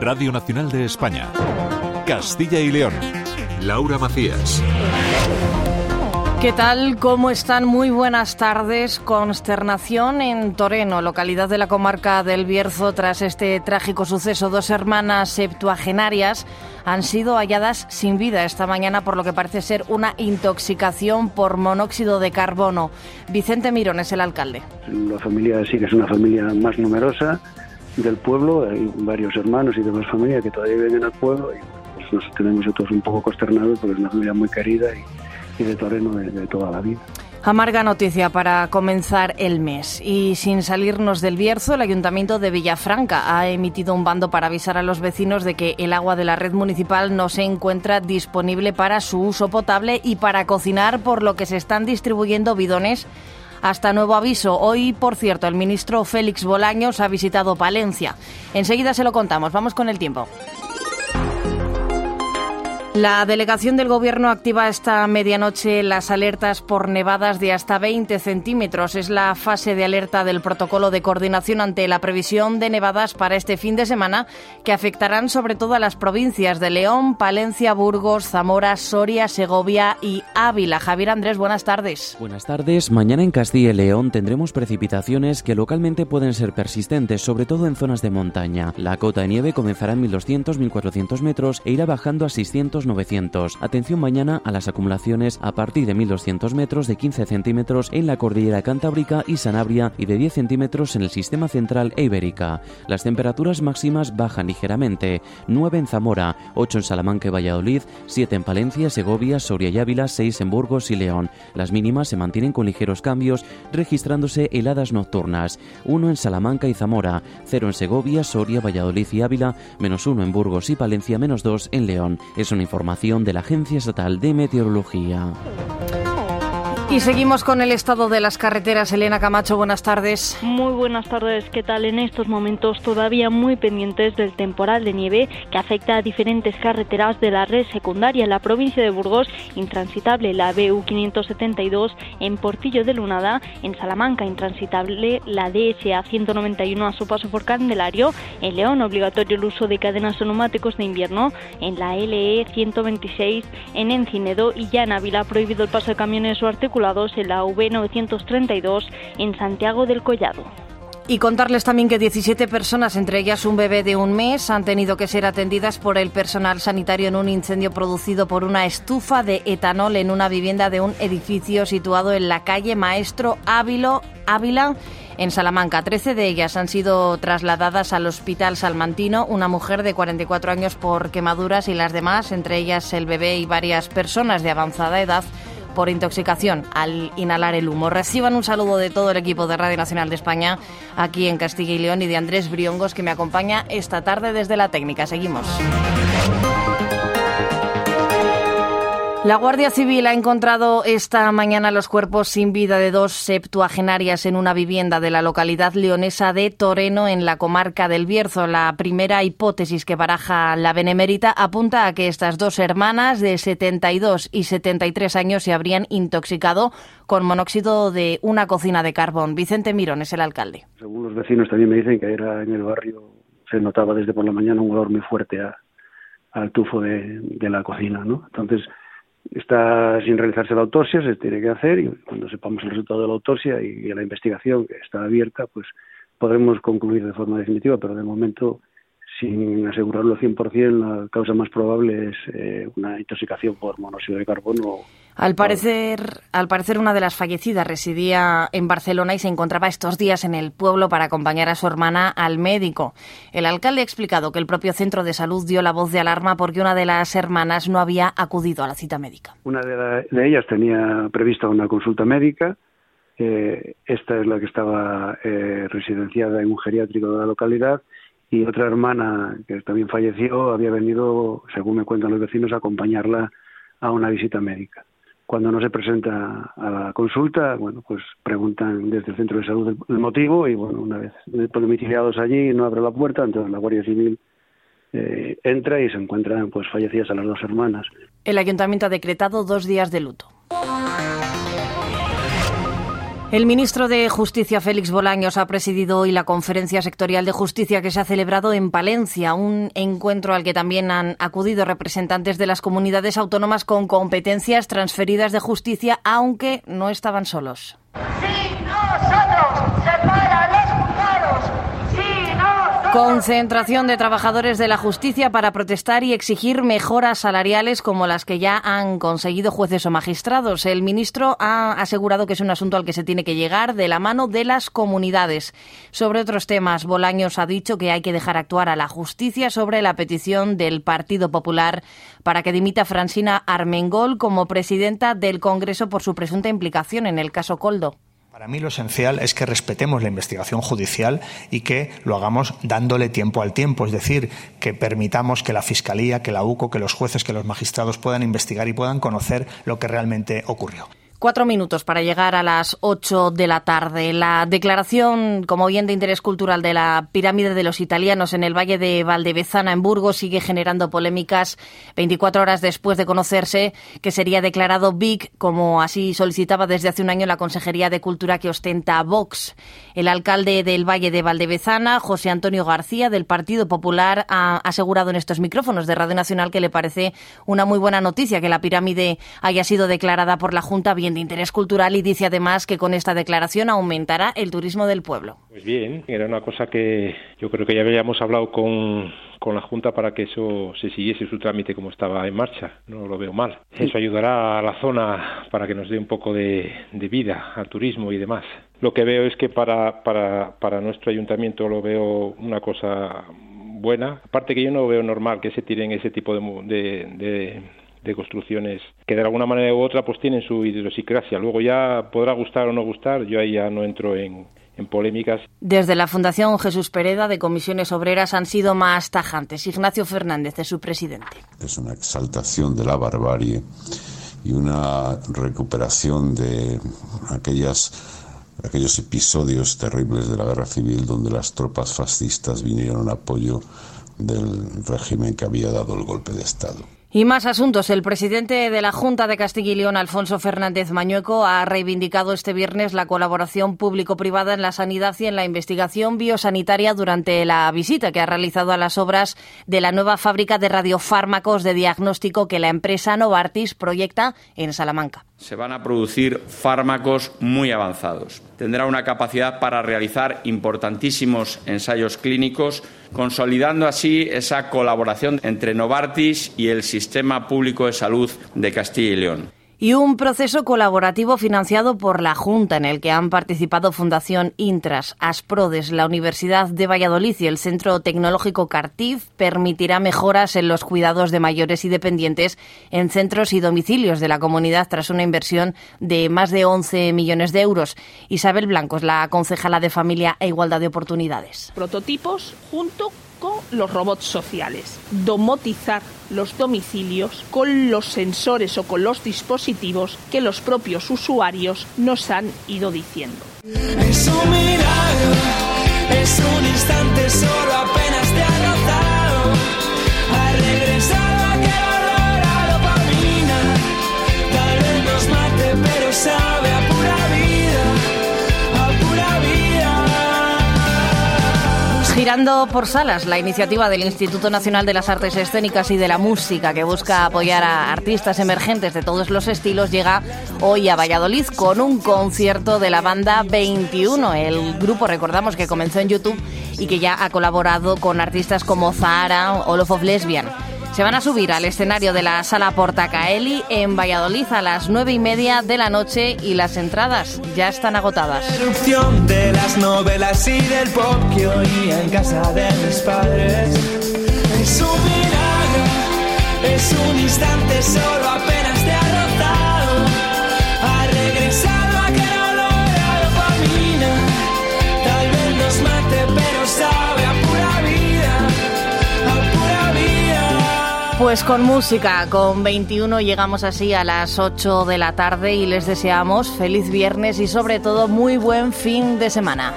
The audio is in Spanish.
Radio Nacional de España. Castilla y León. Laura Macías. ¿Qué tal? ¿Cómo están? Muy buenas tardes. Consternación en Toreno, localidad de la comarca del Bierzo, tras este trágico suceso. Dos hermanas septuagenarias han sido halladas sin vida esta mañana por lo que parece ser una intoxicación por monóxido de carbono. Vicente Mirón es el alcalde. La familia sí que es una familia más numerosa del pueblo, hay varios hermanos y demás familias que todavía viven al pueblo y pues nos tenemos nosotros un poco consternados porque es una familia muy querida y y de toreno de, toda la vida. Amarga noticia para comenzar el mes. Y sin salirnos del Bierzo, el Ayuntamiento de Villafranca ha emitido un bando para avisar a los vecinos de que el agua de la red municipal no se encuentra disponible para su uso potable y para cocinar, por lo que se están distribuyendo bidones hasta nuevo aviso. Hoy, por cierto, el ministro Félix Bolaños ha visitado Palencia. Enseguida se lo contamos. Vamos con el tiempo. La delegación del Gobierno activa esta medianoche las alertas por nevadas de hasta 20 centímetros. Es la fase de alerta del protocolo de coordinación ante la previsión de nevadas para este fin de semana que afectarán sobre todo a las provincias de León, Palencia, Burgos, Zamora, Soria, Segovia y Ávila. Javier Andrés, buenas tardes. Buenas tardes. Mañana en Castilla y León tendremos precipitaciones que localmente pueden ser persistentes, sobre todo en zonas de montaña. La cota de nieve comenzará en 1200-1400 metros e irá bajando a 600 900. Atención mañana a las acumulaciones a partir de 1200 metros de 15 centímetros en la cordillera Cantábrica y Sanabria y de 10 centímetros en el sistema central e ibérica. Las temperaturas máximas bajan ligeramente. 9 en Zamora, 8 en Salamanca y Valladolid, 7 en Palencia, Segovia, Soria y Ávila, 6 en Burgos y León. Las mínimas se mantienen con ligeros cambios, registrándose heladas nocturnas. 1 en Salamanca y Zamora, 0 en Segovia, Soria, Valladolid y Ávila, menos 1 en Burgos y Palencia, menos 2 en León. Es una información de la Agencia Estatal de Meteorología. Y seguimos con el estado de las carreteras. Elena Camacho, buenas tardes. Muy buenas tardes. ¿Qué tal? En estos momentos todavía muy pendientes del temporal de nieve que afecta a diferentes carreteras de la red secundaria en la provincia de Burgos, intransitable la BU 572 en Portillo de Lunada, en Salamanca intransitable la DSA 191 a su paso por Candelario, en León obligatorio el uso de cadenas o neumáticos de invierno, en la LE 126 en Encinedo y ya en Ávila prohibido el paso de camiones o artículos en la V932 en Santiago del Collado. Y contarles también que 17 personas, entre ellas un bebé de un mes, han tenido que ser atendidas por el personal sanitario en un incendio producido por una estufa de etanol en una vivienda de un edificio situado en la calle Maestro Ávilo, Ávila en Salamanca. Trece de ellas han sido trasladadas al Hospital Salmantino, una mujer de 44 años por quemaduras y las demás, entre ellas el bebé y varias personas de avanzada edad, por intoxicación al inhalar el humo. Reciban un saludo de todo el equipo de Radio Nacional de España aquí en Castilla y León y de Andrés Briongos que me acompaña esta tarde desde la técnica. Seguimos. La Guardia Civil ha encontrado esta mañana los cuerpos sin vida de dos septuagenarias en una vivienda de la localidad leonesa de Toreno, en la comarca del Bierzo. La primera hipótesis que baraja la Benemérita apunta a que estas dos hermanas de 72 y 73 años se habrían intoxicado con monóxido de una cocina de carbón. Vicente Mirón es el alcalde. Según los vecinos también me dicen que era en el barrio, se notaba desde por la mañana un olor muy fuerte al tufo de, de la cocina, ¿no? Entonces, está sin realizarse la autopsia, se tiene que hacer y cuando sepamos el resultado de la autopsia y, la investigación que está abierta, pues podremos concluir de forma definitiva, pero de momento sin asegurarlo 100%, la causa más probable es eh, una intoxicación por monóxido de carbono. Al parecer, al parecer, una de las fallecidas residía en Barcelona y se encontraba estos días en el pueblo para acompañar a su hermana al médico. El alcalde ha explicado que el propio centro de salud dio la voz de alarma porque una de las hermanas no había acudido a la cita médica. Una de, ellas tenía prevista una consulta médica. Eh, esta es la que estaba eh, residenciada en un geriátrico de la localidad y otra hermana que también falleció había venido, según me cuentan los vecinos, a acompañarla a una visita médica. Cuando no se presenta a la consulta, bueno, pues preguntan desde el centro de salud el, motivo y bueno, una vez domiciliados allí no abre la puerta, entonces la Guardia Civil eh, entra y se encuentran pues fallecidas a las dos hermanas. El ayuntamiento ha decretado dos días de luto. El ministro de Justicia, Félix Bolaños, ha presidido hoy la conferencia sectorial de justicia que se ha celebrado en Palencia, un encuentro al que también han acudido representantes de las comunidades autónomas con competencias transferidas de justicia, aunque no estaban solos. Concentración de trabajadores de la justicia para protestar y exigir mejoras salariales como las que ya han conseguido jueces o magistrados. El ministro ha asegurado que es un asunto al que se tiene que llegar de la mano de las comunidades. Sobre otros temas, Bolaños ha dicho que hay que dejar actuar a la justicia sobre la petición del Partido Popular para que dimita Francina Armengol como presidenta del Congreso por su presunta implicación en el caso Coldo. Para mí lo esencial es que respetemos la investigación judicial y que lo hagamos dándole tiempo al tiempo, es decir, que permitamos que la Fiscalía, que la UCO, que los jueces, que los magistrados puedan investigar y puedan conocer lo que realmente ocurrió. Cuatro minutos para llegar a las ocho de la tarde. La declaración como bien de interés cultural de la pirámide de los italianos en el Valle de Valdevezana, en Burgos, sigue generando polémicas 24 horas después de conocerse que sería declarado BIC, como así solicitaba desde hace un año la Consejería de Cultura que ostenta Vox. El alcalde del Valle de Valdevezana, José Antonio García, del Partido Popular, ha asegurado en estos micrófonos de Radio Nacional que le parece una muy buena noticia que la pirámide haya sido declarada por la Junta bien de interés cultural y dice además que con esta declaración aumentará el turismo del pueblo. Pues bien, era una cosa que yo creo que ya habíamos hablado con, con la Junta para que eso se siguiese su trámite como estaba en marcha. No lo veo mal. Eso ayudará a la zona para que nos dé un poco de, de vida al turismo y demás. Lo que veo es que para, para, para nuestro ayuntamiento lo veo una cosa buena. Aparte que yo no veo normal que se tiren ese tipo de, de, de construcciones que de alguna manera u otra pues tienen su idiosincrasia. Luego ya podrá gustar o no gustar, yo ahí ya no entro en, en polémicas. Desde la Fundación Jesús Pereda de Comisiones Obreras han sido más tajantes. Ignacio Fernández es su presidente. Es una exaltación de la barbarie y una recuperación de aquellas aquellos episodios terribles de la guerra civil donde las tropas fascistas vinieron en apoyo del régimen que había dado el golpe de Estado. Y más asuntos. El presidente de la Junta de Castilla y León, Alfonso Fernández Mañueco, ha reivindicado este viernes la colaboración público-privada en la sanidad y en la investigación biosanitaria durante la visita que ha realizado a las obras de la nueva fábrica de radiofármacos de diagnóstico que la empresa Novartis proyecta en Salamanca se van a producir fármacos muy avanzados. Tendrá una capacidad para realizar importantísimos ensayos clínicos, consolidando así esa colaboración entre Novartis y el Sistema Público de Salud de Castilla y León y un proceso colaborativo financiado por la Junta en el que han participado Fundación Intras, Asprodes, la Universidad de Valladolid y el Centro Tecnológico Cartif permitirá mejoras en los cuidados de mayores y dependientes en centros y domicilios de la comunidad tras una inversión de más de 11 millones de euros. Isabel Blanco es la concejala de Familia e Igualdad de Oportunidades. Prototipos junto con los robots sociales. Domotizar los domicilios con los sensores o con los dispositivos que los propios usuarios nos han ido diciendo. Girando por salas, la iniciativa del Instituto Nacional de las Artes Escénicas y de la Música, que busca apoyar a artistas emergentes de todos los estilos, llega hoy a Valladolid con un concierto de la banda 21. El grupo, recordamos, que comenzó en YouTube y que ya ha colaborado con artistas como Zahara o of Lesbian. Se van a subir al escenario de la sala Portacaeli en Valladolid a las nueve y media de la noche y las entradas ya están agotadas. Pues con música, con 21 llegamos así a las 8 de la tarde y les deseamos feliz viernes y sobre todo muy buen fin de semana.